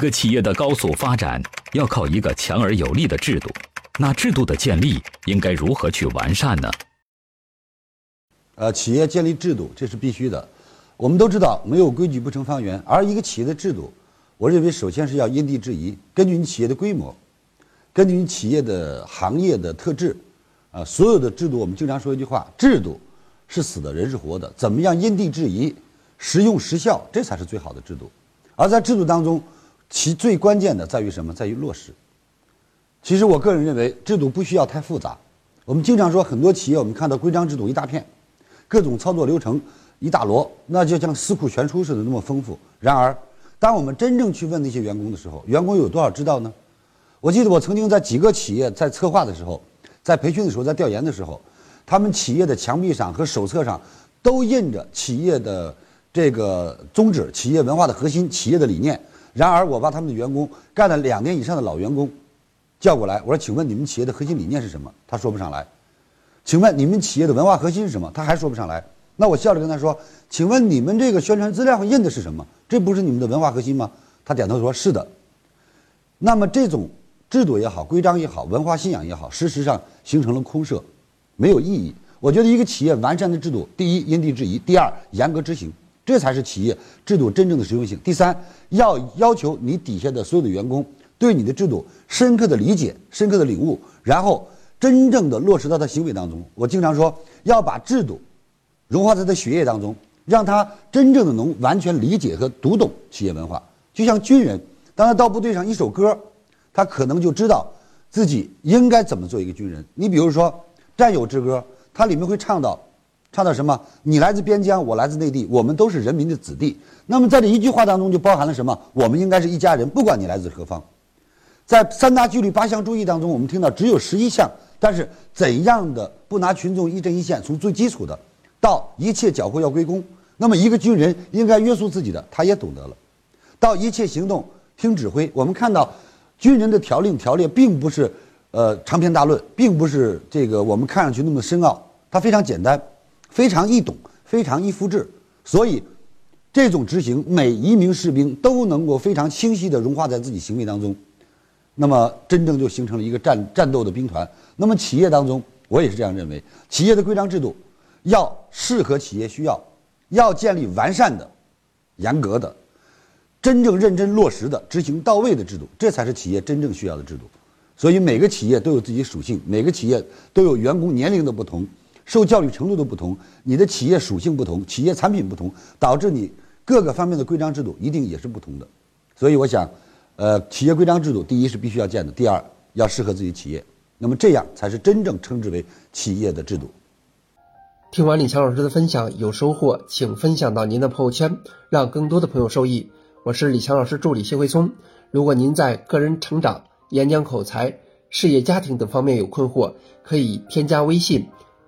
一个企业的高速发展要靠一个强而有力的制度，那制度的建立应该如何去完善呢？呃，企业建立制度这是必须的。我们都知道，没有规矩不成方圆。而一个企业的制度，我认为首先是要因地制宜，根据你企业的规模，根据你企业的行业的特质，啊，所有的制度，我们经常说一句话：制度是死的，人是活的。怎么样因地制宜，实用实效，这才是最好的制度。而在制度当中，其最关键的在于什么？在于落实。其实我个人认为，制度不需要太复杂。我们经常说，很多企业我们看到规章制度一大片，各种操作流程一大摞，那就像四库全书似的那么丰富。然而，当我们真正去问那些员工的时候，员工有多少知道呢？我记得我曾经在几个企业在策划的时候，在培训的时候，在调研的时候，他们企业的墙壁上和手册上都印着企业的这个宗旨、企业文化的核心、企业的理念。然而，我把他们的员工干了两年以上的老员工叫过来，我说：“请问你们企业的核心理念是什么？”他说不上来。请问你们企业的文化核心是什么？他还说不上来。那我笑着跟他说：“请问你们这个宣传资料印的是什么？这不是你们的文化核心吗？”他点头说：“是的。”那么这种制度也好，规章也好，文化信仰也好，事实上形成了空设，没有意义。我觉得一个企业完善的制度，第一因地制宜，第二严格执行。这才是企业制度真正的实用性。第三，要要求你底下的所有的员工对你的制度深刻的理解、深刻的领悟，然后真正的落实到他行为当中。我经常说，要把制度融化在他的血液当中，让他真正的能完全理解和读懂企业文化。就像军人，当他到部队上一首歌，他可能就知道自己应该怎么做一个军人。你比如说《战友之歌》，它里面会唱到。唱到什么？你来自边疆，我来自内地，我们都是人民的子弟。那么在这一句话当中就包含了什么？我们应该是一家人，不管你来自何方。在三大纪律八项注意当中，我们听到只有十一项，但是怎样的不拿群众一针一线，从最基础的到一切缴获要归公。那么一个军人应该约束自己的，他也懂得了。到一切行动听指挥，我们看到军人的条令条例并不是呃长篇大论，并不是这个我们看上去那么深奥，它非常简单。非常易懂，非常易复制，所以这种执行，每一名士兵都能够非常清晰地融化在自己行为当中，那么真正就形成了一个战战斗的兵团。那么企业当中，我也是这样认为，企业的规章制度要适合企业需要，要建立完善的、严格的、真正认真落实的、执行到位的制度，这才是企业真正需要的制度。所以每个企业都有自己属性，每个企业都有员工年龄的不同。受教育程度的不同，你的企业属性不同，企业产品不同，导致你各个方面的规章制度一定也是不同的。所以我想，呃，企业规章制度，第一是必须要建的，第二要适合自己企业，那么这样才是真正称之为企业的制度。听完李强老师的分享，有收获，请分享到您的朋友圈，让更多的朋友受益。我是李强老师助理谢慧聪。如果您在个人成长、演讲口才、事业家庭等方面有困惑，可以添加微信。